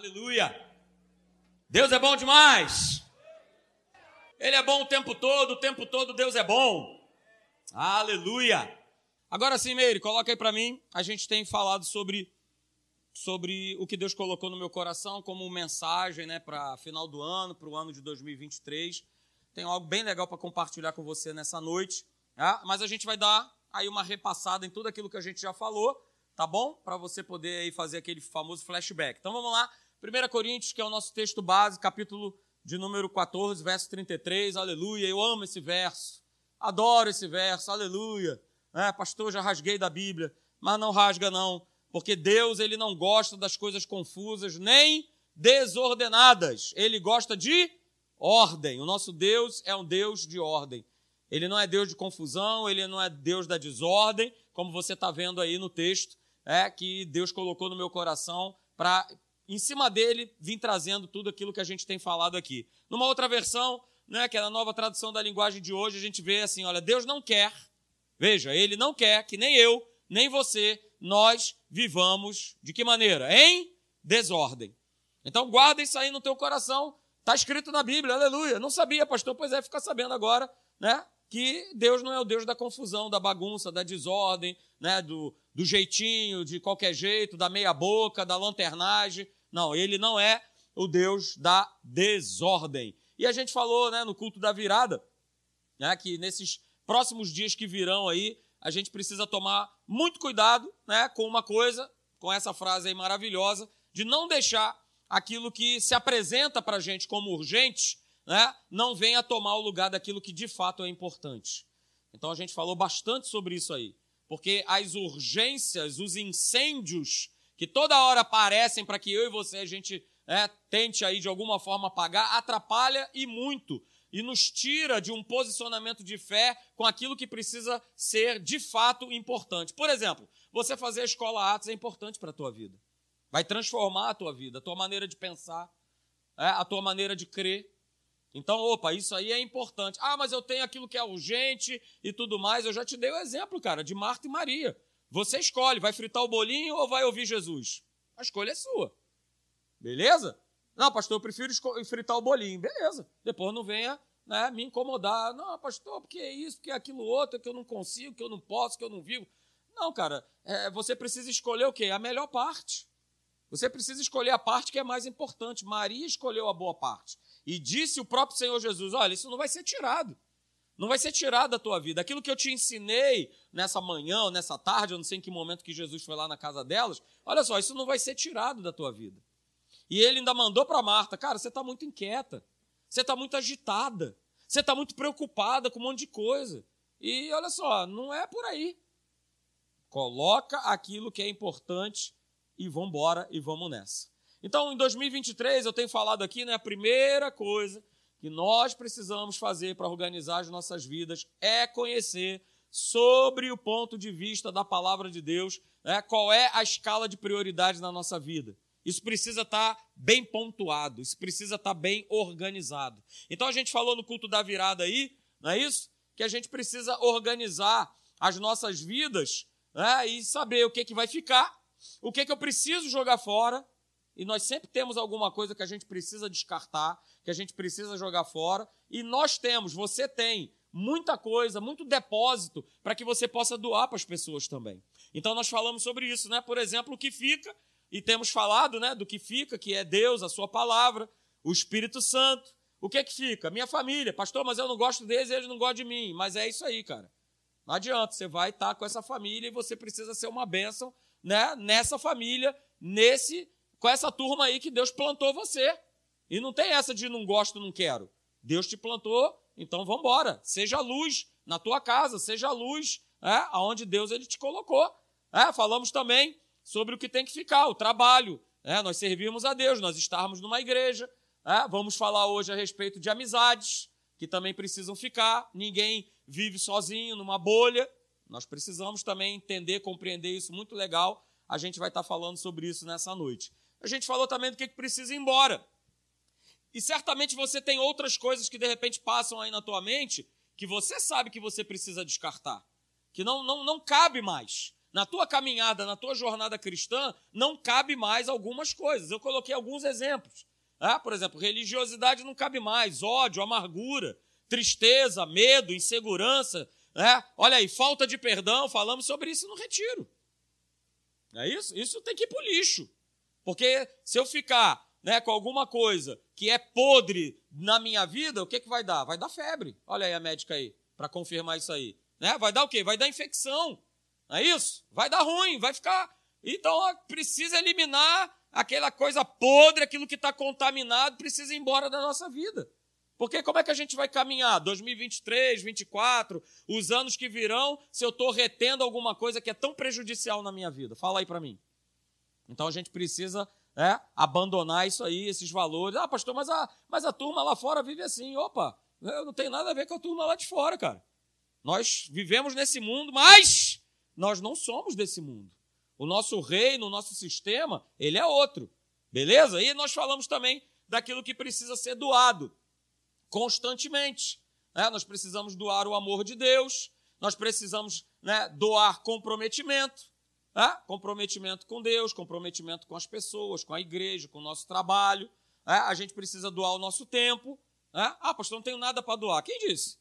Aleluia! Deus é bom demais! Ele é bom o tempo todo, o tempo todo Deus é bom. Aleluia! Agora sim, Meire, coloca aí para mim. A gente tem falado sobre sobre o que Deus colocou no meu coração como mensagem, né, para final do ano, para o ano de 2023. Tenho algo bem legal para compartilhar com você nessa noite, tá? mas a gente vai dar aí uma repassada em tudo aquilo que a gente já falou, tá bom? Para você poder aí fazer aquele famoso flashback. Então vamos lá, 1 Coríntios, que é o nosso texto base, capítulo de número 14, verso 33, aleluia. Eu amo esse verso, adoro esse verso, aleluia. É, pastor, já rasguei da Bíblia, mas não rasga não, porque Deus ele não gosta das coisas confusas nem desordenadas. Ele gosta de ordem. O nosso Deus é um Deus de ordem. Ele não é Deus de confusão, ele não é Deus da desordem, como você está vendo aí no texto, é que Deus colocou no meu coração para em cima dele, vim trazendo tudo aquilo que a gente tem falado aqui. Numa outra versão, né, que é a nova tradução da linguagem de hoje, a gente vê assim: olha, Deus não quer, veja, ele não quer que nem eu, nem você, nós vivamos de que maneira? Em desordem. Então guarda isso aí no teu coração. Está escrito na Bíblia, aleluia. Não sabia, pastor? Pois é, fica sabendo agora, né? Que Deus não é o Deus da confusão, da bagunça, da desordem, né? Do, do jeitinho, de qualquer jeito, da meia boca, da lanternagem. Não, ele não é o Deus da desordem. E a gente falou né, no culto da virada né, que nesses próximos dias que virão aí, a gente precisa tomar muito cuidado né, com uma coisa, com essa frase aí maravilhosa, de não deixar aquilo que se apresenta para a gente como urgente, né, não venha tomar o lugar daquilo que de fato é importante. Então a gente falou bastante sobre isso aí, porque as urgências, os incêndios que toda hora aparecem para que eu e você a gente é, tente aí de alguma forma apagar, atrapalha e muito e nos tira de um posicionamento de fé com aquilo que precisa ser de fato importante. Por exemplo, você fazer a escola Atos é importante para a tua vida. Vai transformar a tua vida, a tua maneira de pensar, é, a tua maneira de crer. Então, opa, isso aí é importante. Ah, mas eu tenho aquilo que é urgente e tudo mais. Eu já te dei o exemplo, cara, de Marta e Maria. Você escolhe, vai fritar o bolinho ou vai ouvir Jesus? A escolha é sua. Beleza? Não, pastor, eu prefiro fritar o bolinho. Beleza. Depois não venha né, me incomodar. Não, pastor, porque é isso, porque é aquilo outro, que eu não consigo, que eu não posso, que eu não vivo. Não, cara, é, você precisa escolher o quê? A melhor parte. Você precisa escolher a parte que é mais importante. Maria escolheu a boa parte. E disse o próprio Senhor Jesus: olha, isso não vai ser tirado. Não vai ser tirado da tua vida. Aquilo que eu te ensinei nessa manhã, ou nessa tarde, eu não sei em que momento que Jesus foi lá na casa delas, olha só, isso não vai ser tirado da tua vida. E ele ainda mandou para Marta: Cara, você está muito inquieta, você está muito agitada, você está muito preocupada com um monte de coisa. E olha só, não é por aí. Coloca aquilo que é importante e vamos embora e vamos nessa. Então, em 2023, eu tenho falado aqui, né, a primeira coisa que nós precisamos fazer para organizar as nossas vidas é conhecer sobre o ponto de vista da palavra de Deus, né, qual é a escala de prioridades na nossa vida. Isso precisa estar tá bem pontuado, isso precisa estar tá bem organizado. Então a gente falou no culto da virada aí, não é isso? Que a gente precisa organizar as nossas vidas né, e saber o que, que vai ficar, o que, que eu preciso jogar fora, e nós sempre temos alguma coisa que a gente precisa descartar, que a gente precisa jogar fora, e nós temos, você tem muita coisa, muito depósito para que você possa doar para as pessoas também. Então nós falamos sobre isso, né? Por exemplo, o que fica, e temos falado, né, do que fica, que é Deus, a sua palavra, o Espírito Santo. O que é que fica? Minha família. Pastor, mas eu não gosto deles eles não gostam de mim. Mas é isso aí, cara. Não adianta, você vai estar com essa família e você precisa ser uma bênção, né, nessa família, nesse com essa turma aí que Deus plantou você. E não tem essa de não gosto, não quero. Deus te plantou, então vamos embora. Seja luz na tua casa, seja luz é, aonde Deus ele te colocou. É, falamos também sobre o que tem que ficar, o trabalho. É, nós servimos a Deus, nós estarmos numa igreja. É, vamos falar hoje a respeito de amizades, que também precisam ficar. Ninguém vive sozinho numa bolha. Nós precisamos também entender, compreender isso muito legal. A gente vai estar falando sobre isso nessa noite. A gente falou também do que precisa ir embora. E certamente você tem outras coisas que de repente passam aí na tua mente que você sabe que você precisa descartar, que não, não, não cabe mais. Na tua caminhada, na tua jornada cristã, não cabe mais algumas coisas. Eu coloquei alguns exemplos. Ah, por exemplo, religiosidade não cabe mais, ódio, amargura, tristeza, medo, insegurança. Né? Olha aí, falta de perdão, falamos sobre isso no retiro. É isso? Isso tem que ir para o lixo. Porque se eu ficar né, com alguma coisa que é podre na minha vida, o que, que vai dar? Vai dar febre. Olha aí a médica aí, para confirmar isso aí. Né? Vai dar o quê? Vai dar infecção. Não é isso? Vai dar ruim, vai ficar. Então precisa eliminar aquela coisa podre, aquilo que está contaminado, precisa ir embora da nossa vida. Porque como é que a gente vai caminhar? 2023, 2024, os anos que virão, se eu estou retendo alguma coisa que é tão prejudicial na minha vida? Fala aí para mim. Então a gente precisa é, abandonar isso aí, esses valores. Ah, pastor, mas a, mas a turma lá fora vive assim. Opa, eu não tenho nada a ver com a turma lá de fora, cara. Nós vivemos nesse mundo, mas nós não somos desse mundo. O nosso reino, o nosso sistema, ele é outro. Beleza? E nós falamos também daquilo que precisa ser doado constantemente. Né? Nós precisamos doar o amor de Deus, nós precisamos né, doar comprometimento. Né? Comprometimento com Deus, comprometimento com as pessoas, com a igreja, com o nosso trabalho. Né? A gente precisa doar o nosso tempo. Né? Ah, pastor, não tenho nada para doar. Quem disse?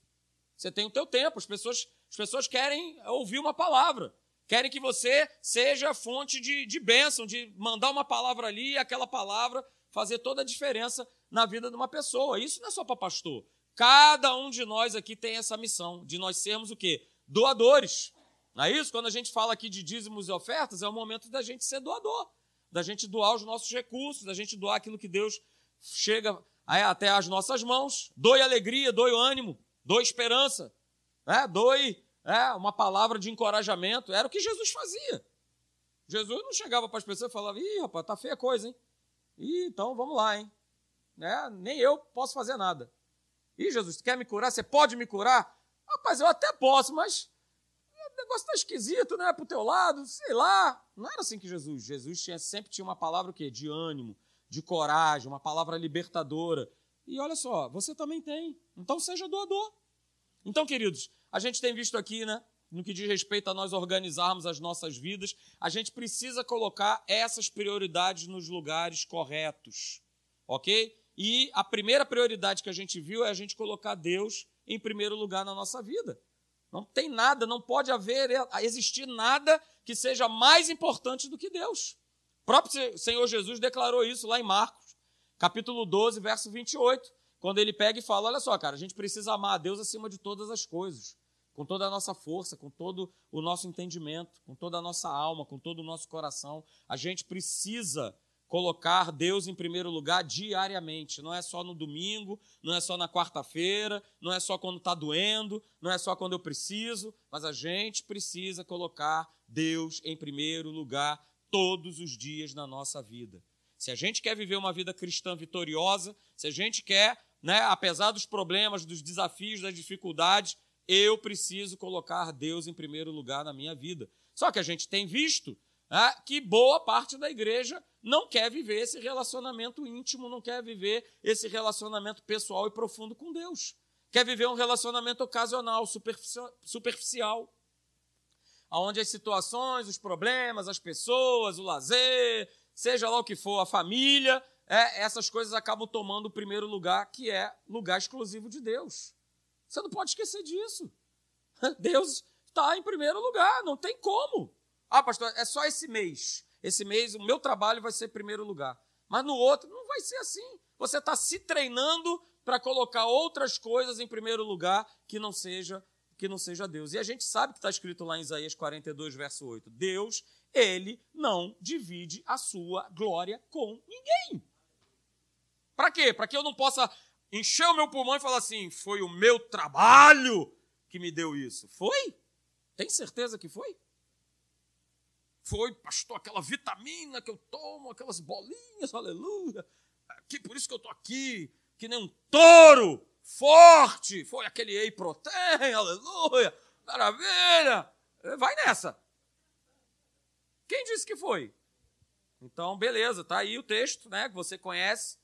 Você tem o teu tempo. As pessoas, as pessoas querem ouvir uma palavra. Querem que você seja fonte de, de bênção, de mandar uma palavra ali e aquela palavra fazer toda a diferença na vida de uma pessoa. Isso não é só para pastor. Cada um de nós aqui tem essa missão de nós sermos o quê? Doadores. Não é isso? Quando a gente fala aqui de dízimos e ofertas, é o momento da gente ser doador, da gente doar os nossos recursos, da gente doar aquilo que Deus chega até as nossas mãos. Doe alegria, doe ânimo, doe esperança, né? doe é, uma palavra de encorajamento. Era o que Jesus fazia. Jesus não chegava para as pessoas e falava: ih, rapaz, tá feia a coisa, hein? Ih, então vamos lá, hein? Né? Nem eu posso fazer nada. Ih, Jesus, quer me curar? Você pode me curar? Rapaz, eu até posso, mas o negócio está esquisito, né? Para o teu lado, sei lá. Não era assim que Jesus. Jesus tinha, sempre tinha uma palavra o quê? De ânimo, de coragem, uma palavra libertadora. E olha só, você também tem. Então seja doador. Então, queridos, a gente tem visto aqui, né? No que diz respeito a nós organizarmos as nossas vidas, a gente precisa colocar essas prioridades nos lugares corretos, ok? E a primeira prioridade que a gente viu é a gente colocar Deus em primeiro lugar na nossa vida. Não tem nada, não pode haver, existir nada que seja mais importante do que Deus. O próprio Senhor Jesus declarou isso lá em Marcos, capítulo 12, verso 28, quando ele pega e fala: Olha só, cara, a gente precisa amar a Deus acima de todas as coisas com toda a nossa força, com todo o nosso entendimento, com toda a nossa alma, com todo o nosso coração. A gente precisa colocar Deus em primeiro lugar diariamente. Não é só no domingo, não é só na quarta-feira, não é só quando está doendo, não é só quando eu preciso, mas a gente precisa colocar Deus em primeiro lugar todos os dias na nossa vida. Se a gente quer viver uma vida cristã vitoriosa, se a gente quer, né, apesar dos problemas, dos desafios, das dificuldades, eu preciso colocar Deus em primeiro lugar na minha vida. Só que a gente tem visto né, que boa parte da igreja não quer viver esse relacionamento íntimo, não quer viver esse relacionamento pessoal e profundo com Deus. Quer viver um relacionamento ocasional, superficial, onde as situações, os problemas, as pessoas, o lazer, seja lá o que for, a família, é, essas coisas acabam tomando o primeiro lugar, que é lugar exclusivo de Deus. Você não pode esquecer disso. Deus está em primeiro lugar, não tem como. Ah, pastor, é só esse mês. Esse mês o meu trabalho vai ser primeiro lugar. Mas no outro não vai ser assim. Você está se treinando para colocar outras coisas em primeiro lugar que não seja que não seja Deus. E a gente sabe que está escrito lá em Isaías 42, verso 8. Deus, ele não divide a sua glória com ninguém. Para quê? Para que eu não possa encher o meu pulmão e falar assim: foi o meu trabalho que me deu isso. Foi? Tem certeza que foi? Foi, pastor, aquela vitamina que eu tomo, aquelas bolinhas, aleluia. Que, por isso que eu estou aqui, que nem um touro forte. Foi aquele ei protein, aleluia, maravilha. Vai nessa. Quem disse que foi? Então, beleza, tá aí o texto, né, que você conhece.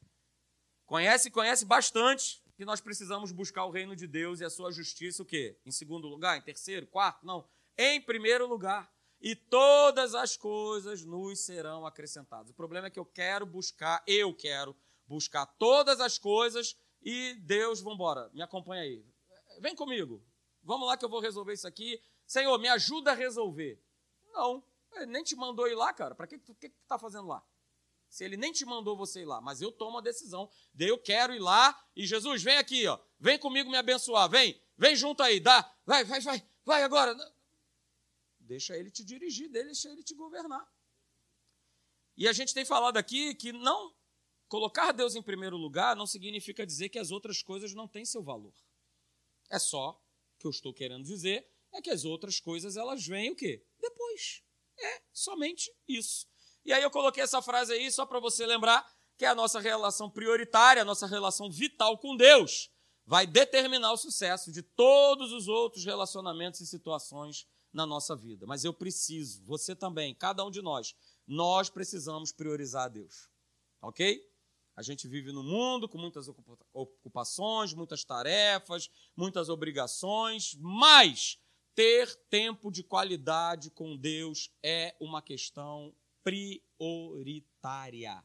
Conhece e conhece bastante que nós precisamos buscar o reino de Deus e a sua justiça, o quê? Em segundo lugar, em terceiro, quarto? Não. Em primeiro lugar. E todas as coisas nos serão acrescentadas. O problema é que eu quero buscar, eu quero buscar todas as coisas e Deus, vamos embora, me acompanha aí. Vem comigo, vamos lá que eu vou resolver isso aqui. Senhor, me ajuda a resolver. Não, ele nem te mandou ir lá, cara. Para que, que, que tu está fazendo lá? Se ele nem te mandou você ir lá, mas eu tomo a decisão. Daí eu quero ir lá e Jesus, vem aqui, ó. Vem comigo me abençoar. Vem, vem junto aí, dá. Vai, vai, vai, vai agora. Deixa ele te dirigir, deixa ele te governar. E a gente tem falado aqui que não colocar Deus em primeiro lugar não significa dizer que as outras coisas não têm seu valor. É só que eu estou querendo dizer é que as outras coisas elas vêm o quê? Depois. É somente isso. E aí eu coloquei essa frase aí só para você lembrar que a nossa relação prioritária, a nossa relação vital com Deus vai determinar o sucesso de todos os outros relacionamentos e situações na nossa vida. Mas eu preciso, você também, cada um de nós, nós precisamos priorizar a Deus. Ok? A gente vive no mundo com muitas ocupações, muitas tarefas, muitas obrigações, mas ter tempo de qualidade com Deus é uma questão prioritária.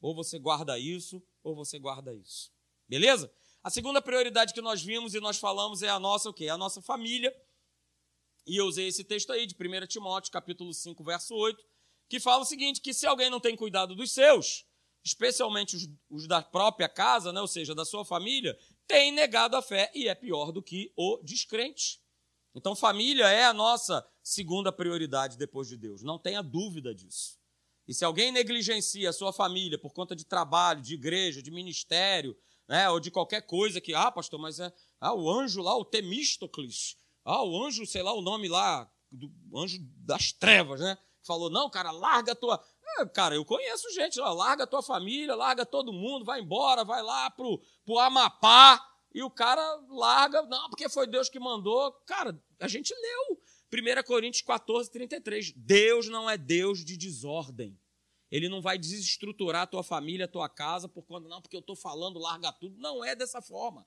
Ou você guarda isso, ou você guarda isso. Beleza? A segunda prioridade que nós vimos e nós falamos é a nossa o quê? A nossa família. E eu usei esse texto aí de 1 Timóteo, capítulo 5, verso 8, que fala o seguinte: que se alguém não tem cuidado dos seus, especialmente os, os da própria casa, né, ou seja, da sua família, tem negado a fé e é pior do que o descrente. Então, família é a nossa segunda prioridade depois de Deus, não tenha dúvida disso. E se alguém negligencia a sua família por conta de trabalho, de igreja, de ministério, né, ou de qualquer coisa que, ah, pastor, mas é ah, o anjo lá, o Temístocles, ah, o anjo, sei lá, o nome lá, do anjo das trevas, né? Falou, não, cara, larga a tua. É, cara, eu conheço gente, ó, larga a tua família, larga todo mundo, vai embora, vai lá pro, pro Amapá, e o cara larga, não, porque foi Deus que mandou. Cara, a gente leu 1 Coríntios 14, 33. Deus não é Deus de desordem. Ele não vai desestruturar a tua família, a tua casa, por quando não, porque eu estou falando, larga tudo. Não é dessa forma.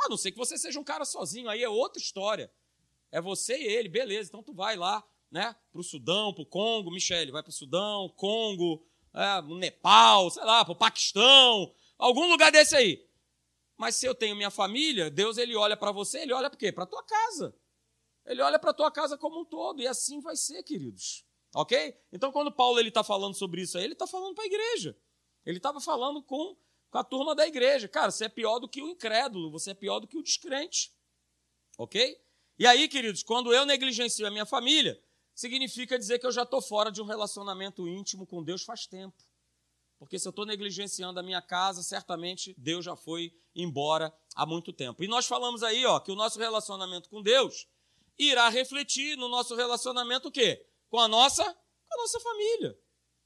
A não ser que você seja um cara sozinho, aí é outra história. É você e ele, beleza. Então tu vai lá, né, para o Sudão, para o Congo, Michele, vai para o Sudão, Congo, é, Nepal, sei lá, para o Paquistão, algum lugar desse aí. Mas se eu tenho minha família, Deus ele olha para você, ele olha para quê? Para tua casa. Ele olha para tua casa como um todo e assim vai ser, queridos. Ok? Então, quando Paulo ele está falando sobre isso aí, ele está falando para a igreja. Ele estava falando com com a turma da igreja. Cara, você é pior do que o incrédulo, você é pior do que o descrente. Ok? E aí, queridos, quando eu negligencio a minha família, significa dizer que eu já estou fora de um relacionamento íntimo com Deus faz tempo. Porque se eu estou negligenciando a minha casa, certamente Deus já foi embora há muito tempo. E nós falamos aí, ó, que o nosso relacionamento com Deus irá refletir no nosso relacionamento o quê? Com a nossa, com a nossa família.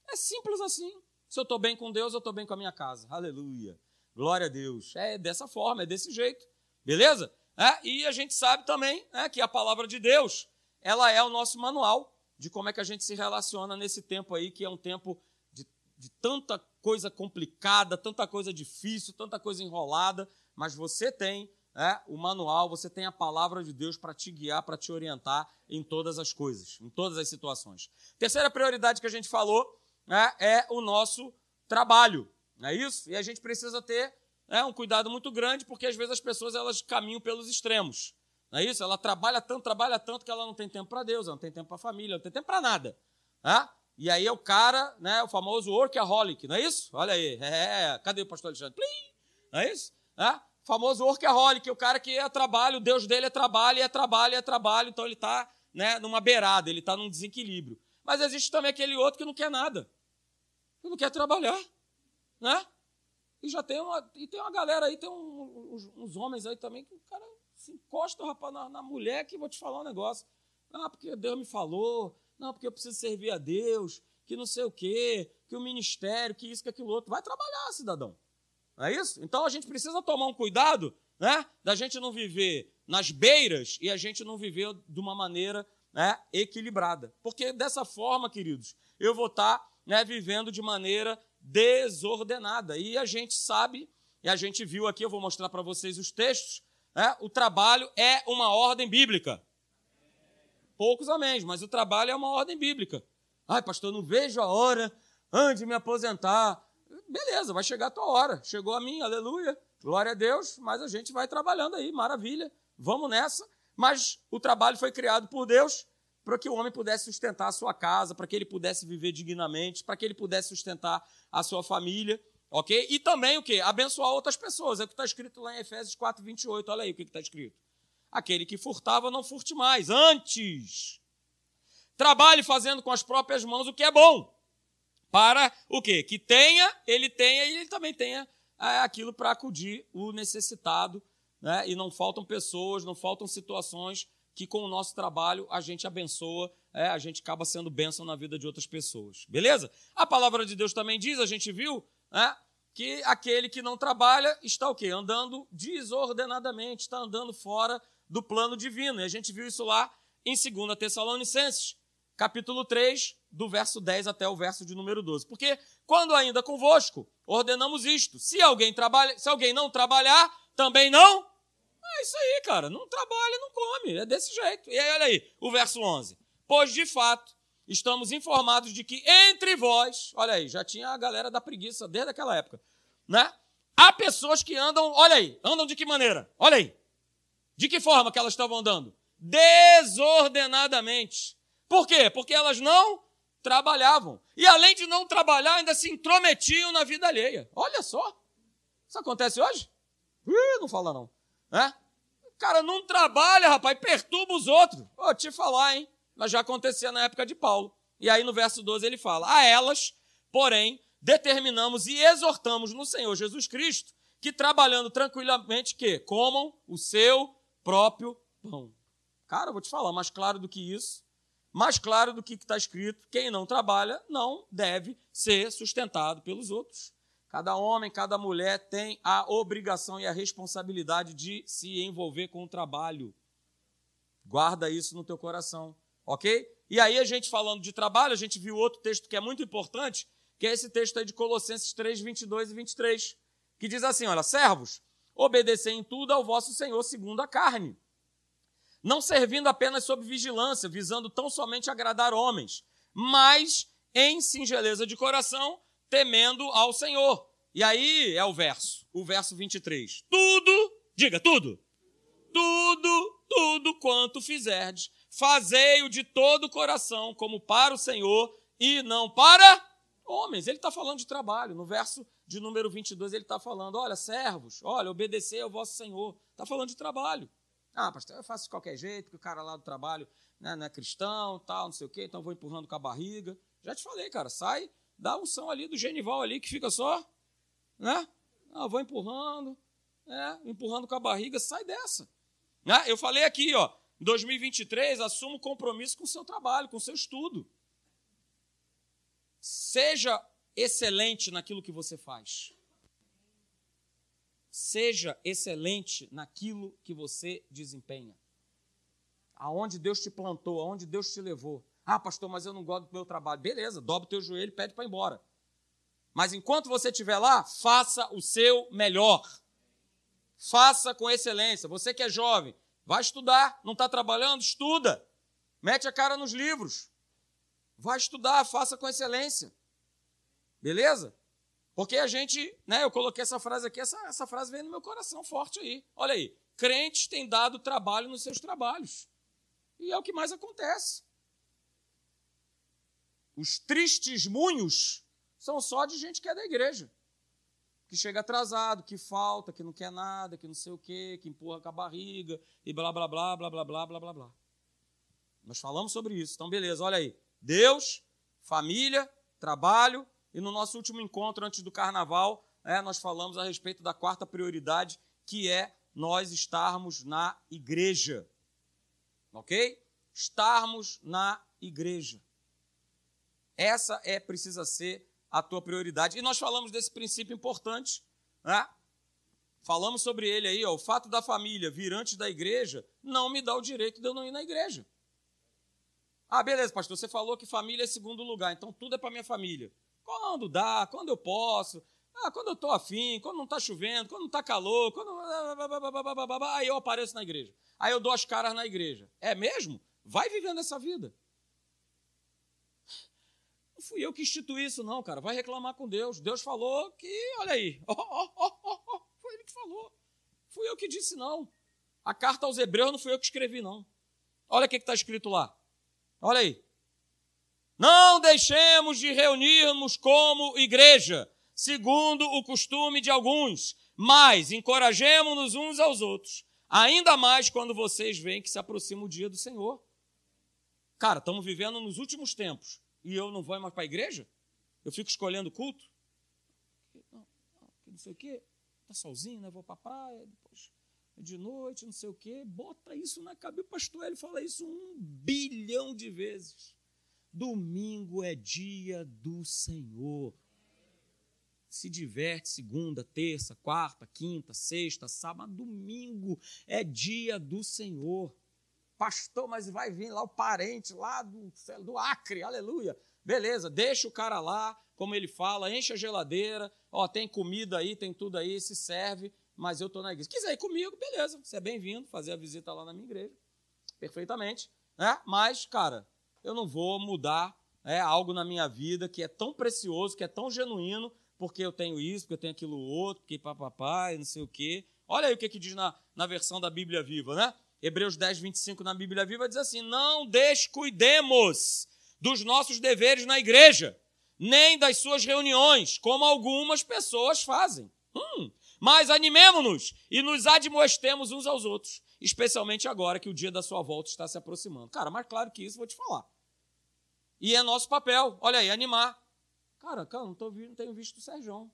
É simples assim. Se eu estou bem com Deus, eu estou bem com a minha casa. Aleluia. Glória a Deus. É dessa forma, é desse jeito. Beleza? É, e a gente sabe também é, que a palavra de Deus, ela é o nosso manual de como é que a gente se relaciona nesse tempo aí, que é um tempo de, de tanta coisa complicada, tanta coisa difícil, tanta coisa enrolada, mas você tem é, o manual, você tem a palavra de Deus para te guiar, para te orientar em todas as coisas, em todas as situações. Terceira prioridade que a gente falou né, é o nosso trabalho, não é isso? E a gente precisa ter né, um cuidado muito grande, porque às vezes as pessoas elas caminham pelos extremos, não é isso? Ela trabalha tanto, trabalha tanto que ela não tem tempo para Deus, ela não tem tempo para a família, não tem tempo para nada. Né? E aí é o cara, né, o famoso workaholic, não é isso? Olha aí, é, cadê o pastor Alexandre? Plim! Não é isso? É? O famoso workaholic, o cara que é trabalho, o Deus dele é trabalho, é trabalho, é trabalho, então ele está né, numa beirada, ele está num desequilíbrio. Mas existe também aquele outro que não quer nada que não quer trabalhar, né? E já tem uma, e tem uma galera aí, tem um, uns, uns, homens aí também que o cara se encosta, rapaz, na, na mulher que vou te falar um negócio. Ah, porque Deus me falou, não, porque eu preciso servir a Deus, que não sei o quê, que o ministério, que isso, que aquilo outro. Vai trabalhar, cidadão. Não é isso? Então a gente precisa tomar um cuidado, né? Da gente não viver nas beiras e a gente não viver de uma maneira né, equilibrada. Porque dessa forma, queridos, eu vou estar tá né, vivendo de maneira desordenada. E a gente sabe, e a gente viu aqui, eu vou mostrar para vocês os textos, né, o trabalho é uma ordem bíblica. Poucos amém, mas o trabalho é uma ordem bíblica. Ai, pastor, não vejo a hora antes de me aposentar. Beleza, vai chegar a tua hora. Chegou a mim, aleluia. Glória a Deus, mas a gente vai trabalhando aí, maravilha. Vamos nessa. Mas o trabalho foi criado por Deus para que o homem pudesse sustentar a sua casa, para que ele pudesse viver dignamente, para que ele pudesse sustentar a sua família, ok? E também o quê? Abençoar outras pessoas. É o que está escrito lá em Efésios 4, 28. Olha aí o que está escrito. Aquele que furtava, não furte mais. Antes, trabalhe fazendo com as próprias mãos o que é bom. Para o quê? Que tenha, ele tenha e ele também tenha é, aquilo para acudir o necessitado. Né? E não faltam pessoas, não faltam situações que com o nosso trabalho a gente abençoa, é, a gente acaba sendo bênção na vida de outras pessoas. Beleza? A palavra de Deus também diz, a gente viu, né, que aquele que não trabalha está o quê? Andando desordenadamente, está andando fora do plano divino. E a gente viu isso lá em 2 Tessalonicenses, capítulo 3, do verso 10 até o verso de número 12. Porque quando ainda convosco, ordenamos isto: se alguém trabalha, se alguém não trabalhar, também não isso aí, cara. Não trabalha, não come. É desse jeito. E aí, olha aí, o verso 11. Pois, de fato, estamos informados de que entre vós, olha aí, já tinha a galera da preguiça desde aquela época, né? Há pessoas que andam, olha aí, andam de que maneira? Olha aí. De que forma que elas estavam andando? Desordenadamente. Por quê? Porque elas não trabalhavam. E além de não trabalhar, ainda se intrometiam na vida alheia. Olha só. Isso acontece hoje? Ih, não fala não. É? Cara não trabalha, rapaz, perturba os outros. Vou te falar, hein? Mas já acontecia na época de Paulo. E aí no verso 12 ele fala: A elas, porém, determinamos e exortamos no Senhor Jesus Cristo que trabalhando tranquilamente que comam o seu próprio pão. Cara, eu vou te falar, mais claro do que isso, mais claro do que está escrito, quem não trabalha não deve ser sustentado pelos outros. Cada homem, cada mulher tem a obrigação e a responsabilidade de se envolver com o trabalho. Guarda isso no teu coração, ok? E aí, a gente falando de trabalho, a gente viu outro texto que é muito importante, que é esse texto aí de Colossenses 3, 22 e 23, que diz assim: Olha, servos, obedecei em tudo ao vosso Senhor segundo a carne, não servindo apenas sob vigilância, visando tão somente agradar homens, mas em singeleza de coração, temendo ao Senhor. E aí é o verso, o verso 23. Tudo, diga tudo, tudo, tudo quanto fizerdes, fazei-o de todo o coração, como para o Senhor e não para homens. Ele está falando de trabalho. No verso de número 22, ele está falando: olha, servos, olha, obedecei ao vosso Senhor. Está falando de trabalho. Ah, pastor, eu faço de qualquer jeito, porque o cara lá do trabalho né, não é cristão, tal, não sei o quê, então vou empurrando com a barriga. Já te falei, cara, sai Dá um som ali do genival ali que fica só, né? Ah, vou empurrando, né? empurrando com a barriga, sai dessa. Né? Eu falei aqui, ó, 2023, assuma o compromisso com o seu trabalho, com o seu estudo. Seja excelente naquilo que você faz. Seja excelente naquilo que você desempenha. Aonde Deus te plantou, aonde Deus te levou. Ah, pastor, mas eu não gosto do meu trabalho. Beleza, dobra o teu joelho e pede para ir embora. Mas enquanto você estiver lá, faça o seu melhor. Faça com excelência. Você que é jovem, vai estudar. Não está trabalhando? Estuda. Mete a cara nos livros. Vai estudar, faça com excelência. Beleza? Porque a gente, né, eu coloquei essa frase aqui, essa, essa frase vem no meu coração forte aí. Olha aí, crentes têm dado trabalho nos seus trabalhos. E é o que mais acontece. Os tristes munhos são só de gente que é da igreja. Que chega atrasado, que falta, que não quer nada, que não sei o quê, que empurra com a barriga e blá, blá, blá, blá, blá, blá, blá, blá, blá. Nós falamos sobre isso. Então, beleza, olha aí. Deus, família, trabalho. E no nosso último encontro, antes do carnaval, é, nós falamos a respeito da quarta prioridade, que é nós estarmos na igreja. Ok? Estarmos na igreja. Essa é precisa ser a tua prioridade. E nós falamos desse princípio importante, né? Falamos sobre ele aí, ó, o fato da família vir antes da igreja não me dá o direito de eu não ir na igreja. Ah, beleza, pastor, você falou que família é segundo lugar, então tudo é para minha família. Quando dá, quando eu posso, ah, quando eu estou afim, quando não está chovendo, quando não está calor, quando... aí eu apareço na igreja. Aí eu dou as caras na igreja. É mesmo? Vai vivendo essa vida. Não fui eu que instituí isso, não, cara. Vai reclamar com Deus. Deus falou que, olha aí, oh, oh, oh, foi ele que falou. Fui eu que disse, não. A carta aos Hebreus não fui eu que escrevi, não. Olha o que está escrito lá. Olha aí. Não deixemos de reunirmos como igreja, segundo o costume de alguns, mas encorajemos-nos uns aos outros, ainda mais quando vocês veem que se aproxima o dia do Senhor. Cara, estamos vivendo nos últimos tempos e eu não vou mais para a igreja? Eu fico escolhendo culto? Não, não sei o quê. Está sozinho, né? Vou para a praia, depois de noite, não sei o quê. Bota isso na cabeça. O pastor ele fala isso um bilhão de vezes. Domingo é dia do Senhor. Se diverte segunda, terça, quarta, quinta, sexta, sábado, domingo é dia do Senhor. Pastor, mas vai vir lá o parente lá do, do Acre, aleluia. Beleza, deixa o cara lá, como ele fala, enche a geladeira, ó, tem comida aí, tem tudo aí, se serve, mas eu estou na igreja. Se quiser ir comigo, beleza, você é bem-vindo, fazer a visita lá na minha igreja, perfeitamente, né? Mas, cara, eu não vou mudar é, algo na minha vida que é tão precioso, que é tão genuíno, porque eu tenho isso, porque eu tenho aquilo outro, porque papapá, não sei o quê. Olha aí o que, que diz na, na versão da Bíblia Viva, né? Hebreus 10, 25 na Bíblia Viva diz assim: Não descuidemos dos nossos deveres na igreja, nem das suas reuniões, como algumas pessoas fazem. Hum, mas animemo-nos e nos admoestemos uns aos outros, especialmente agora que o dia da sua volta está se aproximando. Cara, mais claro que isso, vou te falar. E é nosso papel, olha aí, animar. Cara, cara, não, tô, não tenho visto o Sérgio.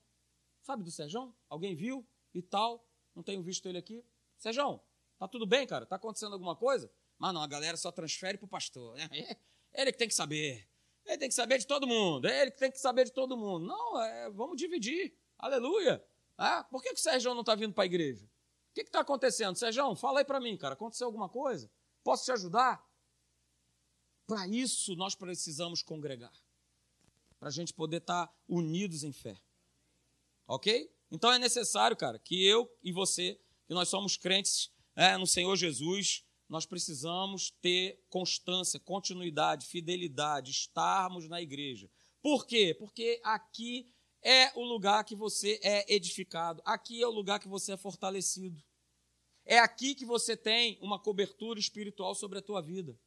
Sabe do Sérgio? Alguém viu e tal? Não tenho visto ele aqui. Sérgio, tá tudo bem, cara? Tá acontecendo alguma coisa? Mas não, a galera só transfere pro pastor. Ele que tem que saber. Ele tem que saber de todo mundo. É ele que tem que saber de todo mundo. Não, é, vamos dividir. Aleluia. Ah, por que, que o Sérgio não está vindo para a igreja? O que está acontecendo? Sérgio, fala aí para mim, cara. Aconteceu alguma coisa? Posso te ajudar? Para isso nós precisamos congregar. Para a gente poder estar tá unidos em fé. Ok? Então é necessário, cara, que eu e você, que nós somos crentes é, no Senhor Jesus, nós precisamos ter constância, continuidade, fidelidade, estarmos na igreja. Por quê? Porque aqui é o lugar que você é edificado, aqui é o lugar que você é fortalecido. É aqui que você tem uma cobertura espiritual sobre a tua vida.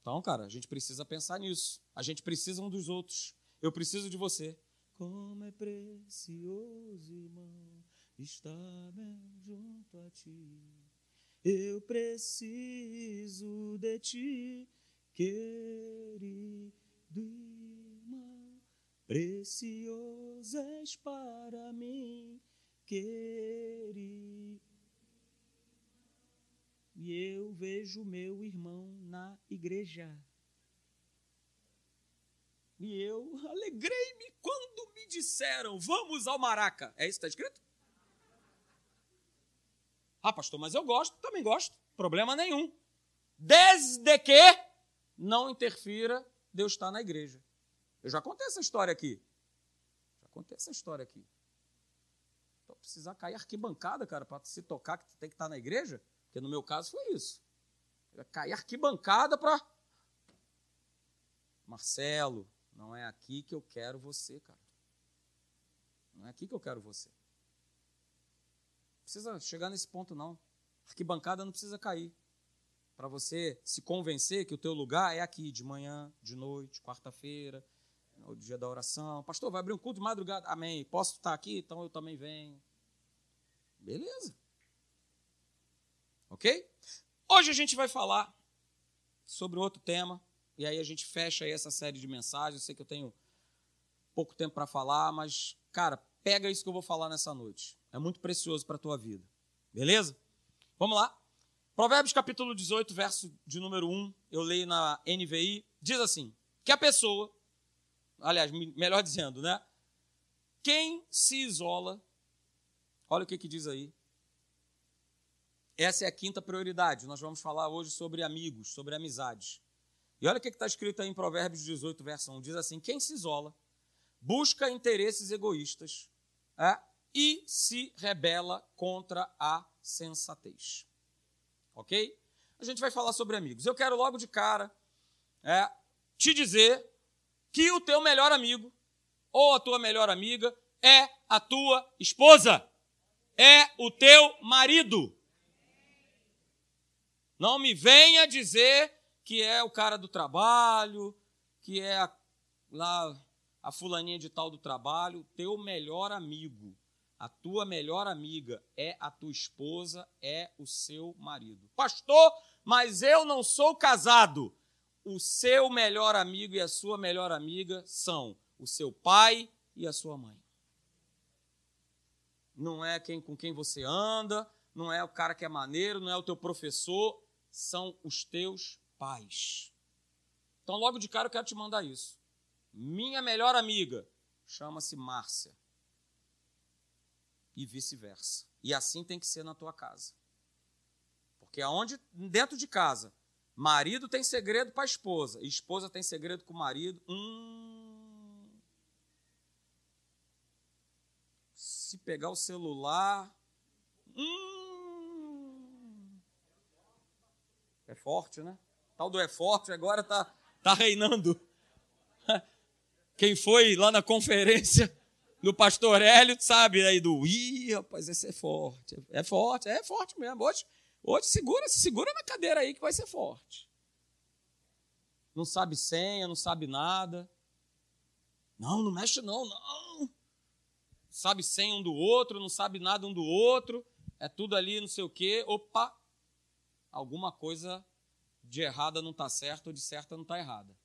Então, cara, a gente precisa pensar nisso. A gente precisa um dos outros. Eu preciso de você. Como é precioso, irmão, estar bem junto a ti. Eu preciso de ti, querido irmão. Precioso és para mim, querido e eu vejo meu irmão na igreja. E eu alegrei-me quando me disseram: vamos ao Maraca. É isso que está escrito? Ah, pastor, mas eu gosto, também gosto, problema nenhum. Desde que não interfira, Deus está na igreja. Eu já contei essa história aqui. Já contei essa história aqui. Então, precisar cair arquibancada, cara, para se tocar que tem que estar na igreja? Porque no meu caso foi isso. Cair arquibancada para. Marcelo, não é aqui que eu quero você, cara. Não é aqui que eu quero você. Não precisa chegar nesse ponto, não. Arquibancada não precisa cair. Para você se convencer que o teu lugar é aqui, de manhã, de noite, quarta-feira, o dia da oração. Pastor, vai abrir um culto de madrugada. Amém. Posso estar aqui? Então eu também venho. Beleza. Ok? Hoje a gente vai falar sobre outro tema, e aí a gente fecha aí essa série de mensagens. Eu sei que eu tenho pouco tempo para falar, mas, cara, pega isso que eu vou falar nessa noite. É muito precioso para a tua vida. Beleza? Vamos lá. Provérbios capítulo 18, verso de número 1, eu leio na NVI, diz assim: que a pessoa, aliás, melhor dizendo, né? Quem se isola, olha o que, que diz aí, essa é a quinta prioridade. Nós vamos falar hoje sobre amigos, sobre amizades. E olha o que está escrito aí em Provérbios 18, verso 1. Diz assim: Quem se isola, busca interesses egoístas é, e se rebela contra a sensatez. ok? A gente vai falar sobre amigos. Eu quero logo de cara é, te dizer que o teu melhor amigo ou a tua melhor amiga é a tua esposa, é o teu marido. Não me venha dizer que é o cara do trabalho, que é a, lá a fulaninha de tal do trabalho, teu melhor amigo, a tua melhor amiga é a tua esposa, é o seu marido. Pastor, mas eu não sou casado. O seu melhor amigo e a sua melhor amiga são o seu pai e a sua mãe. Não é quem com quem você anda, não é o cara que é maneiro, não é o teu professor, são os teus pais. Então, logo de cara, eu quero te mandar isso. Minha melhor amiga chama-se Márcia. E vice-versa. E assim tem que ser na tua casa. Porque aonde dentro de casa, marido tem segredo para a esposa, e esposa tem segredo com o marido, hum, se pegar o celular, hum, é forte, né? Tal do é forte agora tá, tá reinando. Quem foi lá na conferência do pastor Hélio sabe aí do ih, rapaz, esse é forte. É forte, é forte mesmo. Hoje, hoje segura, segura na cadeira aí que vai ser forte. Não sabe senha, não sabe nada. Não, não mexe não, não. Sabe senha um do outro, não sabe nada um do outro. É tudo ali, não sei o quê. Opa, alguma coisa de errada não está certa ou de certa não está errada.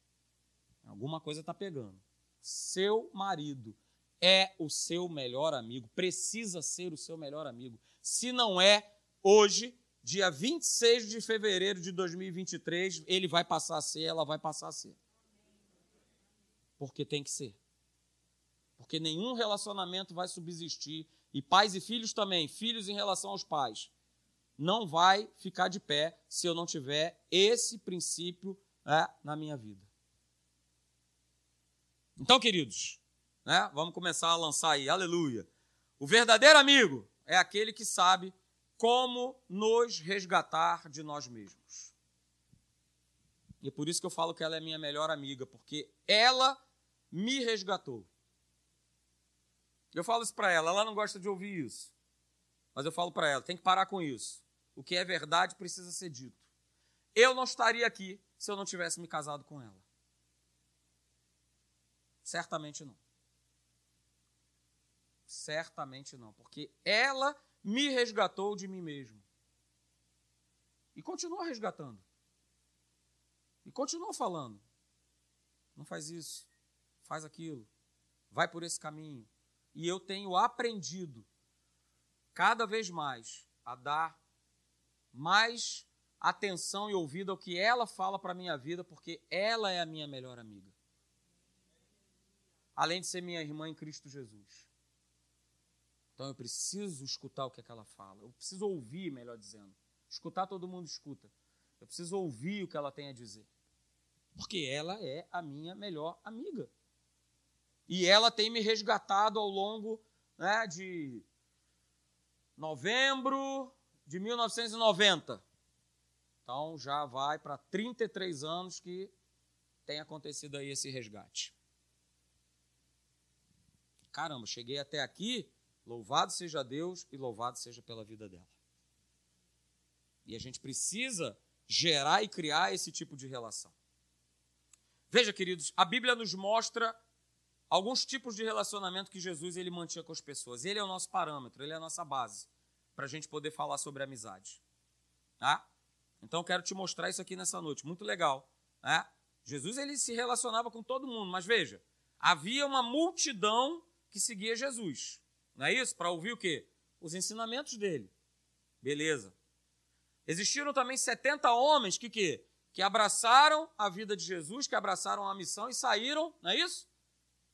Alguma coisa está pegando. Seu marido é o seu melhor amigo, precisa ser o seu melhor amigo. Se não é, hoje, dia 26 de fevereiro de 2023, ele vai passar a ser, ela vai passar a ser. Porque tem que ser. Porque nenhum relacionamento vai subsistir, e pais e filhos também, filhos em relação aos pais, não vai ficar de pé se eu não tiver esse princípio é, na minha vida. Então, queridos, né, vamos começar a lançar aí, aleluia. O verdadeiro amigo é aquele que sabe como nos resgatar de nós mesmos. E é por isso que eu falo que ela é minha melhor amiga, porque ela me resgatou. Eu falo isso para ela, ela não gosta de ouvir isso. Mas eu falo para ela, tem que parar com isso. O que é verdade precisa ser dito. Eu não estaria aqui se eu não tivesse me casado com ela. Certamente não. Certamente não, porque ela me resgatou de mim mesmo. E continua resgatando. E continua falando. Não faz isso, faz aquilo, vai por esse caminho. E eu tenho aprendido cada vez mais a dar mais atenção e ouvido ao que ela fala para a minha vida, porque ela é a minha melhor amiga. Além de ser minha irmã em Cristo Jesus. Então eu preciso escutar o que, é que ela fala. Eu preciso ouvir, melhor dizendo. Escutar todo mundo escuta. Eu preciso ouvir o que ela tem a dizer. Porque ela é a minha melhor amiga. E ela tem me resgatado ao longo né, de novembro, de 1990. Então já vai para 33 anos que tem acontecido aí esse resgate. Caramba, cheguei até aqui, louvado seja Deus e louvado seja pela vida dela. E a gente precisa gerar e criar esse tipo de relação. Veja, queridos, a Bíblia nos mostra alguns tipos de relacionamento que Jesus ele mantinha com as pessoas. Ele é o nosso parâmetro, ele é a nossa base para a gente poder falar sobre amizade. Tá? Então, quero te mostrar isso aqui nessa noite. Muito legal. Né? Jesus ele se relacionava com todo mundo, mas veja, havia uma multidão que seguia Jesus. Não é isso? Para ouvir o quê? Os ensinamentos dele. Beleza. Existiram também 70 homens que, que, que abraçaram a vida de Jesus, que abraçaram a missão e saíram, não é isso?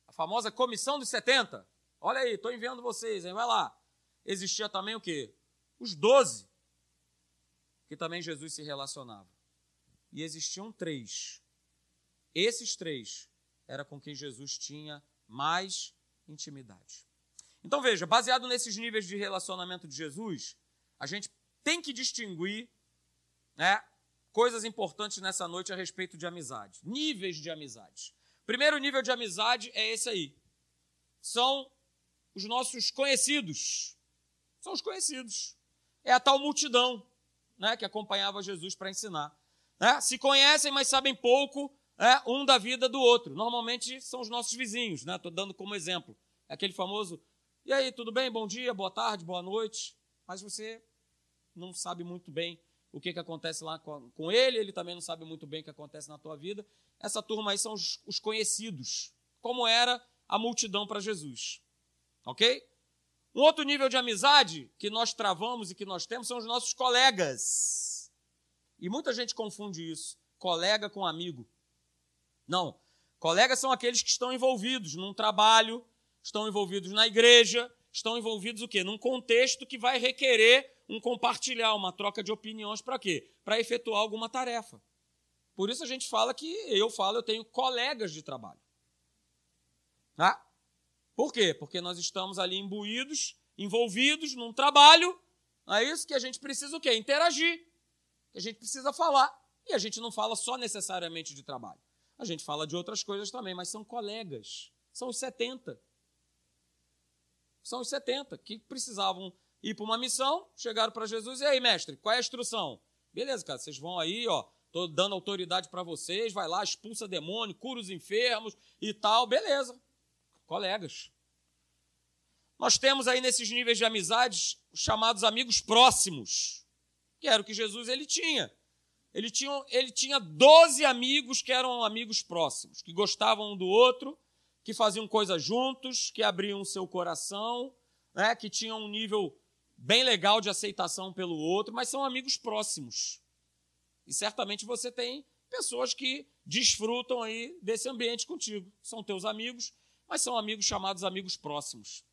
A famosa comissão dos 70. Olha aí, estou enviando vocês, hein? Vai lá existia também o quê? Os doze, que também Jesus se relacionava. E existiam três. Esses três era com quem Jesus tinha mais intimidade. Então veja, baseado nesses níveis de relacionamento de Jesus, a gente tem que distinguir né, coisas importantes nessa noite a respeito de amizade, níveis de amizade. Primeiro nível de amizade é esse aí. São os nossos conhecidos. São os conhecidos. É a tal multidão né, que acompanhava Jesus para ensinar. Né? Se conhecem, mas sabem pouco é, um da vida do outro. Normalmente são os nossos vizinhos, né? Estou dando como exemplo. É aquele famoso, e aí, tudo bem? Bom dia, boa tarde, boa noite. Mas você não sabe muito bem o que, que acontece lá com, com ele, ele também não sabe muito bem o que acontece na tua vida. Essa turma aí são os, os conhecidos, como era a multidão para Jesus. Ok? Um outro nível de amizade que nós travamos e que nós temos são os nossos colegas. E muita gente confunde isso, colega com amigo. Não. Colegas são aqueles que estão envolvidos num trabalho, estão envolvidos na igreja, estão envolvidos o quê? Num contexto que vai requerer um compartilhar, uma troca de opiniões para quê? Para efetuar alguma tarefa. Por isso a gente fala que eu falo, eu tenho colegas de trabalho. Tá? Por quê? Porque nós estamos ali imbuídos, envolvidos num trabalho, é isso que a gente precisa o quê? Interagir. Que a gente precisa falar. E a gente não fala só necessariamente de trabalho. A gente fala de outras coisas também, mas são colegas. São os 70. São os 70 que precisavam ir para uma missão, chegaram para Jesus, e aí, mestre, qual é a instrução? Beleza, cara, vocês vão aí, ó, tô dando autoridade para vocês, vai lá, expulsa demônio, cura os enfermos e tal, beleza. Colegas. Nós temos aí nesses níveis de amizades os chamados amigos próximos, que era o que Jesus ele tinha. Ele tinha, ele tinha 12 amigos que eram amigos próximos, que gostavam um do outro, que faziam coisas juntos, que abriam seu coração, né, que tinham um nível bem legal de aceitação pelo outro, mas são amigos próximos. E certamente você tem pessoas que desfrutam aí desse ambiente contigo. São teus amigos, mas são amigos chamados amigos próximos.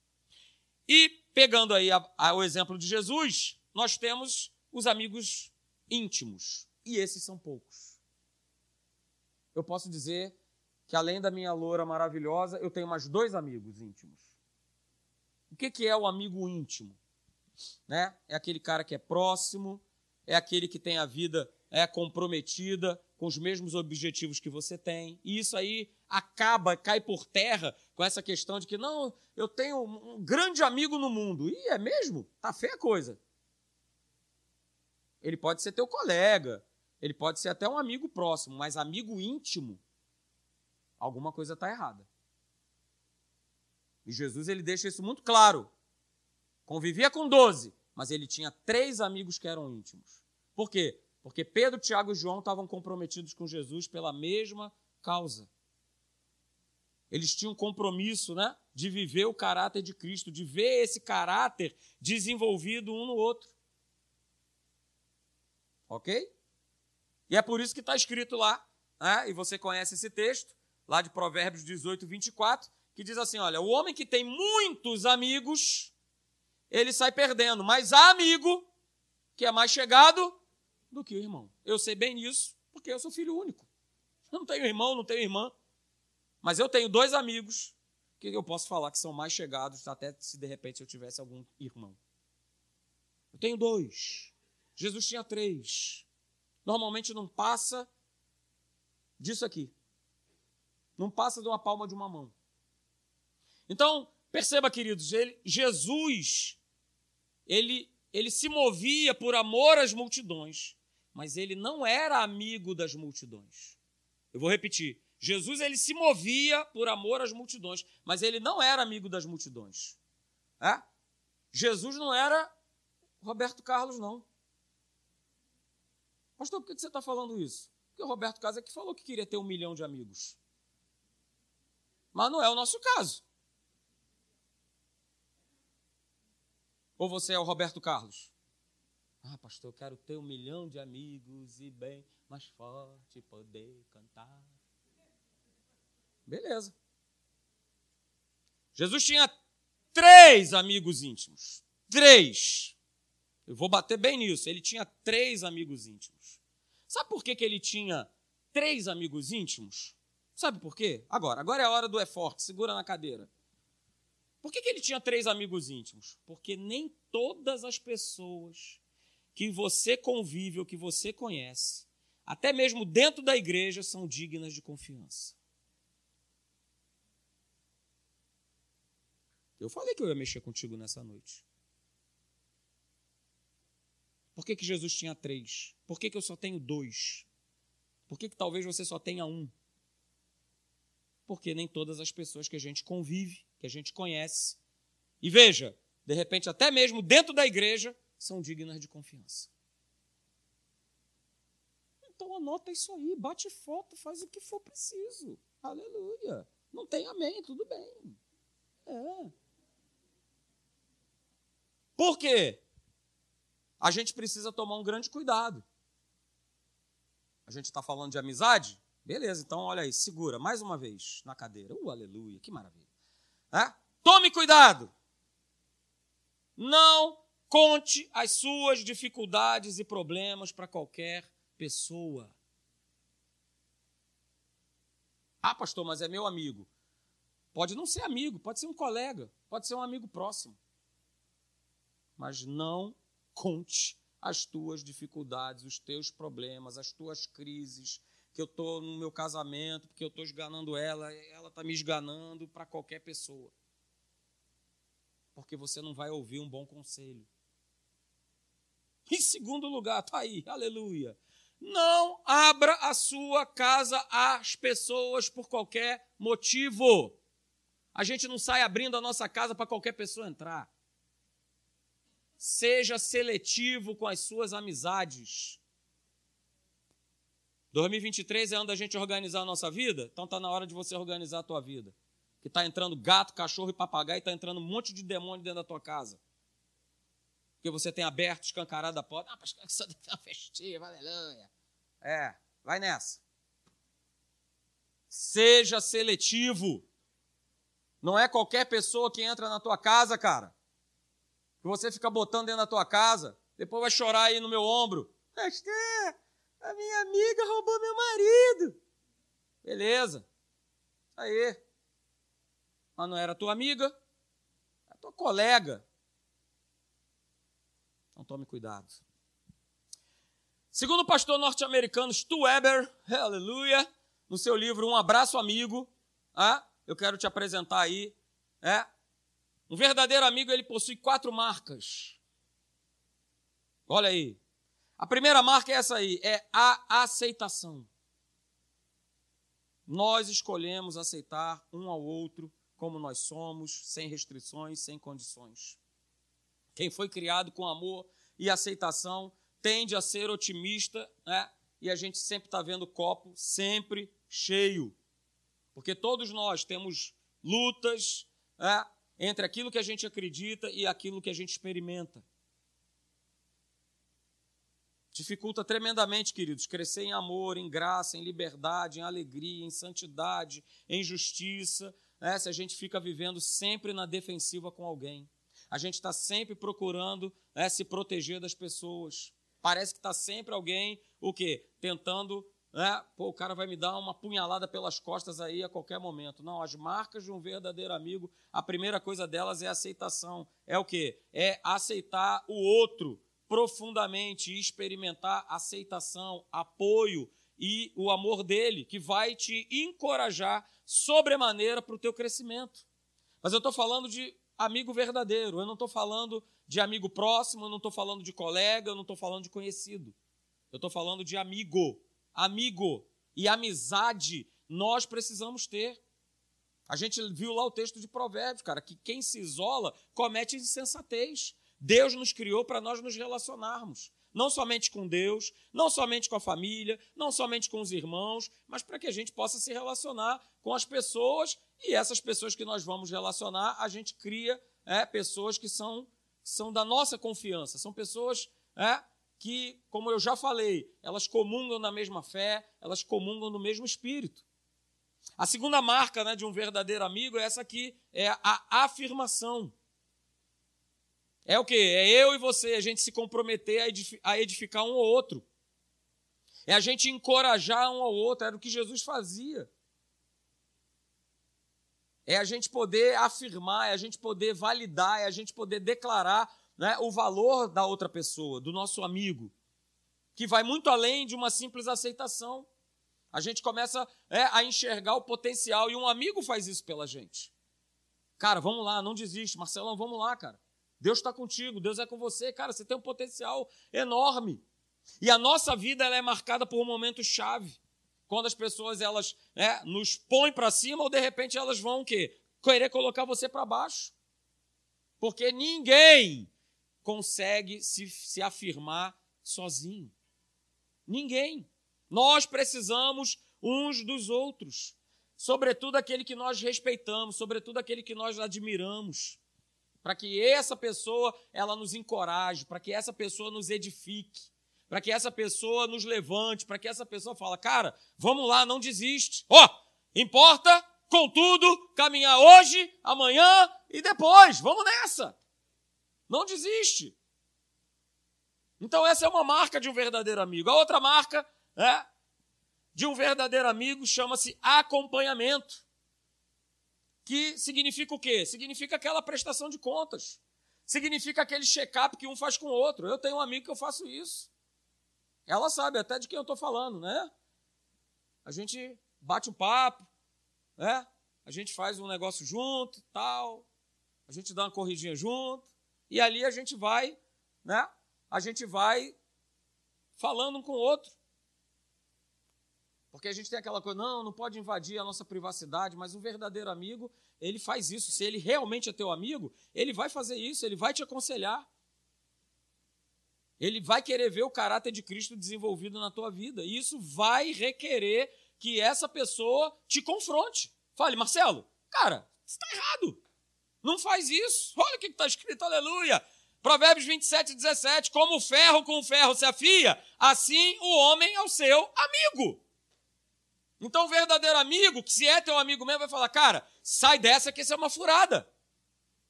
E pegando aí a, a, o exemplo de Jesus, nós temos os amigos íntimos. E esses são poucos. Eu posso dizer que além da minha loura maravilhosa, eu tenho mais dois amigos íntimos. O que, que é o amigo íntimo? Né? É aquele cara que é próximo, é aquele que tem a vida é comprometida com os mesmos objetivos que você tem. E isso aí acaba, cai por terra com essa questão de que não, eu tenho um grande amigo no mundo. E é mesmo? Tá feia a coisa. Ele pode ser teu colega, ele pode ser até um amigo próximo, mas amigo íntimo, alguma coisa está errada. E Jesus ele deixa isso muito claro. Convivia com doze, mas ele tinha três amigos que eram íntimos. Por quê? Porque Pedro, Tiago e João estavam comprometidos com Jesus pela mesma causa. Eles tinham um compromisso né, de viver o caráter de Cristo, de ver esse caráter desenvolvido um no outro. Ok? E é por isso que está escrito lá, né, e você conhece esse texto, lá de Provérbios 18, 24, que diz assim: olha, o homem que tem muitos amigos ele sai perdendo. Mas há amigo que é mais chegado do que o irmão. Eu sei bem disso, porque eu sou filho único. Eu não tenho irmão, não tenho irmã. Mas eu tenho dois amigos que eu posso falar que são mais chegados, até se de repente eu tivesse algum irmão. Eu tenho dois. Jesus tinha três. Normalmente não passa disso aqui. Não passa de uma palma de uma mão. Então, perceba, queridos, ele, Jesus ele, ele se movia por amor às multidões, mas ele não era amigo das multidões. Eu vou repetir. Jesus ele se movia por amor às multidões, mas ele não era amigo das multidões. É? Jesus não era Roberto Carlos, não. Pastor, por que você está falando isso? Porque o Roberto Carlos é que falou que queria ter um milhão de amigos. Mas não é o nosso caso. Ou você é o Roberto Carlos? Ah, pastor, eu quero ter um milhão de amigos e bem mais forte poder cantar. Beleza. Jesus tinha três amigos íntimos. Três. Eu vou bater bem nisso. Ele tinha três amigos íntimos. Sabe por que, que ele tinha três amigos íntimos? Sabe por quê? Agora, agora é a hora do é forte. Segura na cadeira. Por que, que ele tinha três amigos íntimos? Porque nem todas as pessoas que você convive ou que você conhece, até mesmo dentro da igreja, são dignas de confiança. Eu falei que eu ia mexer contigo nessa noite. Por que, que Jesus tinha três? Por que, que eu só tenho dois? Por que, que talvez você só tenha um? Porque nem todas as pessoas que a gente convive, que a gente conhece, e veja, de repente, até mesmo dentro da igreja, são dignas de confiança. Então anota isso aí, bate foto, faz o que for preciso. Aleluia. Não tem amém, tudo bem. É. Por quê? A gente precisa tomar um grande cuidado. A gente está falando de amizade? Beleza, então olha aí, segura mais uma vez na cadeira. Uh, aleluia, que maravilha. É? Tome cuidado. Não conte as suas dificuldades e problemas para qualquer pessoa. Ah, pastor, mas é meu amigo. Pode não ser amigo, pode ser um colega, pode ser um amigo próximo. Mas não conte as tuas dificuldades, os teus problemas, as tuas crises, que eu estou no meu casamento, porque eu estou esganando ela, ela está me esganando para qualquer pessoa porque você não vai ouvir um bom conselho. Em segundo lugar, está aí, aleluia. Não abra a sua casa às pessoas por qualquer motivo. A gente não sai abrindo a nossa casa para qualquer pessoa entrar. Seja seletivo com as suas amizades. 2023 é ano da gente organizar a nossa vida, então está na hora de você organizar a tua vida que está entrando gato, cachorro e papagaio, está entrando um monte de demônio dentro da tua casa. Porque você tem aberto, escancarado a porta. Ah, pastor, que só uma festiva, aleluia. É, vai nessa. Seja seletivo. Não é qualquer pessoa que entra na tua casa, cara. Que você fica botando dentro da tua casa, depois vai chorar aí no meu ombro. Pastor, a minha amiga roubou meu marido. Beleza. Aí mas não era tua amiga, era tua colega. Então tome cuidado. Segundo o pastor norte-americano Stu Weber, aleluia, no seu livro Um Abraço Amigo, ah, eu quero te apresentar aí. É, um verdadeiro amigo ele possui quatro marcas. Olha aí. A primeira marca é essa aí, é a aceitação. Nós escolhemos aceitar um ao outro como nós somos, sem restrições, sem condições. Quem foi criado com amor e aceitação tende a ser otimista, né? E a gente sempre está vendo o copo sempre cheio. Porque todos nós temos lutas né? Entre aquilo que a gente acredita e aquilo que a gente experimenta. Dificulta tremendamente, queridos, crescer em amor, em graça, em liberdade, em alegria, em santidade, em justiça, né, se a gente fica vivendo sempre na defensiva com alguém. A gente está sempre procurando né, se proteger das pessoas. Parece que está sempre alguém, o quê? Tentando, né, pô, o cara vai me dar uma punhalada pelas costas aí a qualquer momento. Não, as marcas de um verdadeiro amigo, a primeira coisa delas é aceitação. É o quê? É aceitar o outro profundamente e experimentar aceitação, apoio e o amor dele, que vai te encorajar sobremaneira para o teu crescimento. Mas eu estou falando de amigo verdadeiro, eu não estou falando de amigo próximo, eu não estou falando de colega, eu não estou falando de conhecido. Eu estou falando de amigo. Amigo e amizade nós precisamos ter. A gente viu lá o texto de Provérbios, cara, que quem se isola comete insensatez. Deus nos criou para nós nos relacionarmos não somente com Deus, não somente com a família, não somente com os irmãos, mas para que a gente possa se relacionar com as pessoas e essas pessoas que nós vamos relacionar, a gente cria é, pessoas que são, são da nossa confiança, são pessoas é, que, como eu já falei, elas comungam na mesma fé, elas comungam no mesmo espírito. A segunda marca né, de um verdadeiro amigo é essa aqui, é a afirmação. É o que? É eu e você, a gente se comprometer a edificar um ao outro. É a gente encorajar um ao outro, era o que Jesus fazia. É a gente poder afirmar, é a gente poder validar, é a gente poder declarar né, o valor da outra pessoa, do nosso amigo, que vai muito além de uma simples aceitação. A gente começa é, a enxergar o potencial e um amigo faz isso pela gente. Cara, vamos lá, não desiste. Marcelão, vamos lá, cara. Deus está contigo, Deus é com você. Cara, você tem um potencial enorme. E a nossa vida ela é marcada por um momento chave. Quando as pessoas elas né, nos põem para cima ou de repente elas vão o quê? Querer colocar você para baixo. Porque ninguém consegue se, se afirmar sozinho. Ninguém. Nós precisamos uns dos outros. Sobretudo aquele que nós respeitamos, sobretudo aquele que nós admiramos. Para que essa pessoa ela nos encoraje, para que essa pessoa nos edifique, para que essa pessoa nos levante, para que essa pessoa fala, cara, vamos lá, não desiste. Ó, oh, importa, contudo, caminhar hoje, amanhã e depois. Vamos nessa. Não desiste. Então, essa é uma marca de um verdadeiro amigo. A outra marca é, de um verdadeiro amigo chama-se acompanhamento. Que significa o quê? Significa aquela prestação de contas. Significa aquele check-up que um faz com o outro. Eu tenho um amigo que eu faço isso. Ela sabe até de quem eu estou falando, né? A gente bate um papo, né? A gente faz um negócio junto, tal. A gente dá uma corridinha junto. E ali a gente vai, né? A gente vai falando um com o outro. Porque a gente tem aquela coisa, não, não pode invadir a nossa privacidade, mas um verdadeiro amigo, ele faz isso. Se ele realmente é teu amigo, ele vai fazer isso, ele vai te aconselhar. Ele vai querer ver o caráter de Cristo desenvolvido na tua vida. E isso vai requerer que essa pessoa te confronte. Fale, Marcelo, cara, está errado. Não faz isso. Olha o que está escrito, aleluia. Provérbios 27, 17. Como o ferro com o ferro se afia, assim o homem é o seu amigo. Então, o verdadeiro amigo, que se é teu amigo mesmo, vai falar: cara, sai dessa que isso é uma furada.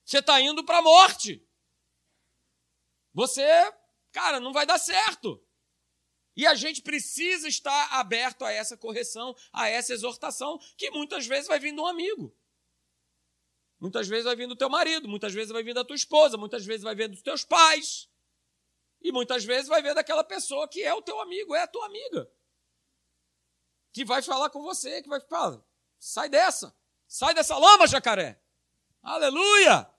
Você está indo para a morte. Você, cara, não vai dar certo. E a gente precisa estar aberto a essa correção, a essa exortação, que muitas vezes vai vir de um amigo. Muitas vezes vai vir do teu marido, muitas vezes vai vir da tua esposa, muitas vezes vai vir dos teus pais. E muitas vezes vai vir daquela pessoa que é o teu amigo, é a tua amiga. Que vai falar com você, que vai falar: sai dessa, sai dessa lama, jacaré. Aleluia!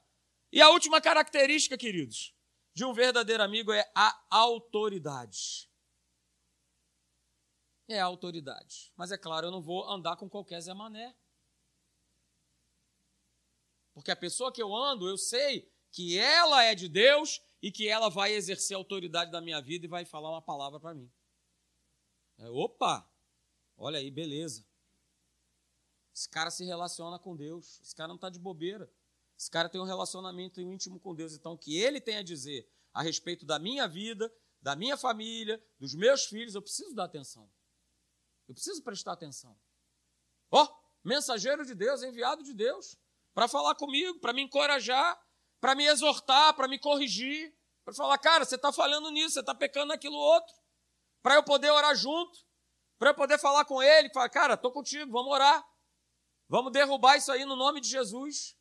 E a última característica, queridos, de um verdadeiro amigo é a autoridade. É a autoridade. Mas é claro, eu não vou andar com qualquer Zé Mané. Porque a pessoa que eu ando, eu sei que ela é de Deus e que ela vai exercer a autoridade da minha vida e vai falar uma palavra para mim. É, opa, olha aí, beleza. Esse cara se relaciona com Deus. Esse cara não está de bobeira. Esse cara tem um relacionamento íntimo com Deus. Então, o que ele tem a dizer a respeito da minha vida, da minha família, dos meus filhos, eu preciso dar atenção. Eu preciso prestar atenção. Ó, oh, mensageiro de Deus, enviado de Deus para falar comigo, para me encorajar, para me exortar, para me corrigir, para falar, cara, você está falhando nisso, você está pecando naquilo outro, para eu poder orar junto, para eu poder falar com ele, falar, cara, estou contigo, vamos orar, vamos derrubar isso aí no nome de Jesus.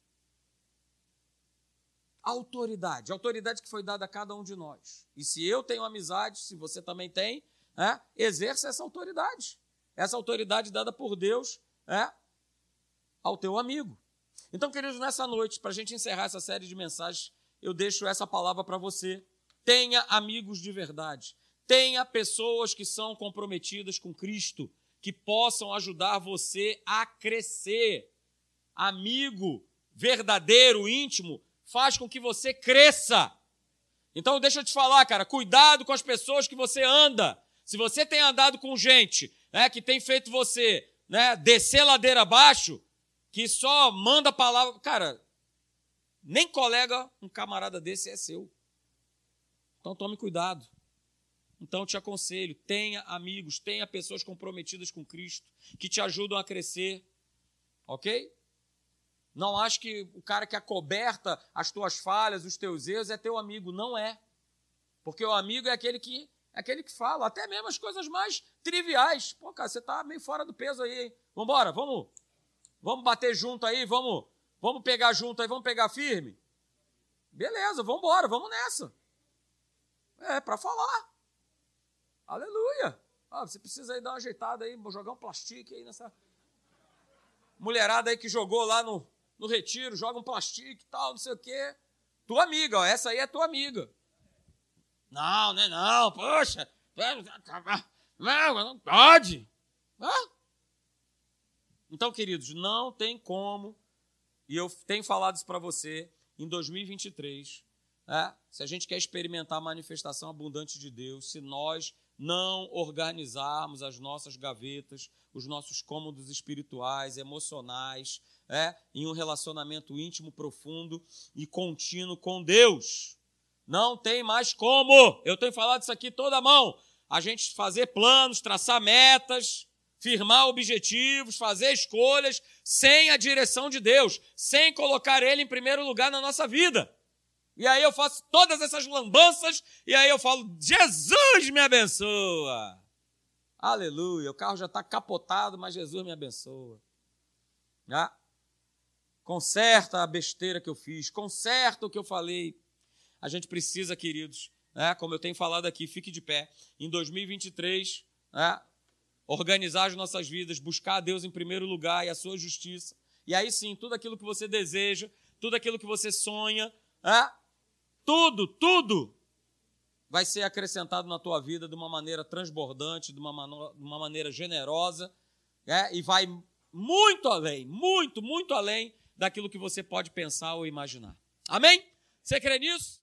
Autoridade, autoridade que foi dada a cada um de nós. E se eu tenho amizade, se você também tem, é, exerça essa autoridade. Essa autoridade dada por Deus é, ao teu amigo. Então, queridos, nessa noite, para a gente encerrar essa série de mensagens, eu deixo essa palavra para você. Tenha amigos de verdade. Tenha pessoas que são comprometidas com Cristo, que possam ajudar você a crescer. Amigo verdadeiro, íntimo, faz com que você cresça. Então, deixa eu te falar, cara, cuidado com as pessoas que você anda. Se você tem andado com gente né, que tem feito você né, descer ladeira abaixo, que só manda palavra. Cara, nem colega, um camarada desse é seu. Então tome cuidado. Então te aconselho, tenha amigos, tenha pessoas comprometidas com Cristo, que te ajudam a crescer. Ok? Não acho que o cara que acoberta as tuas falhas, os teus erros, é teu amigo. Não é. Porque o amigo é aquele que é aquele que fala, até mesmo as coisas mais triviais. Pô, cara, você está meio fora do peso aí, hein? Vambora, vamos Vamos bater junto aí, vamos, vamos pegar junto aí, vamos pegar firme. Beleza, vamos embora, vamos nessa. É, para falar. Aleluia. Ah, você precisa aí dar uma ajeitada aí, jogar um plástico aí nessa. Mulherada aí que jogou lá no, no retiro, joga um plástico e tal, não sei o quê. Tua amiga, ó, essa aí é tua amiga. Não, né? Não, poxa. Não, não pode. Ah. Então, queridos, não tem como, e eu tenho falado isso para você, em 2023, é, se a gente quer experimentar a manifestação abundante de Deus, se nós não organizarmos as nossas gavetas, os nossos cômodos espirituais, emocionais, é, em um relacionamento íntimo, profundo e contínuo com Deus. Não tem mais como. Eu tenho falado isso aqui toda a mão. A gente fazer planos, traçar metas, firmar objetivos, fazer escolhas sem a direção de Deus, sem colocar Ele em primeiro lugar na nossa vida. E aí eu faço todas essas lambanças e aí eu falo: Jesus me abençoa. Aleluia. O carro já está capotado, mas Jesus me abençoa. Ah, conserta a besteira que eu fiz, conserta o que eu falei. A gente precisa, queridos, né, como eu tenho falado aqui, fique de pé. Em 2023, né, organizar as nossas vidas, buscar a Deus em primeiro lugar e a sua justiça. E aí sim, tudo aquilo que você deseja, tudo aquilo que você sonha, né, tudo, tudo vai ser acrescentado na tua vida de uma maneira transbordante, de uma, de uma maneira generosa, é, e vai muito além, muito, muito além daquilo que você pode pensar ou imaginar. Amém? Você crê nisso?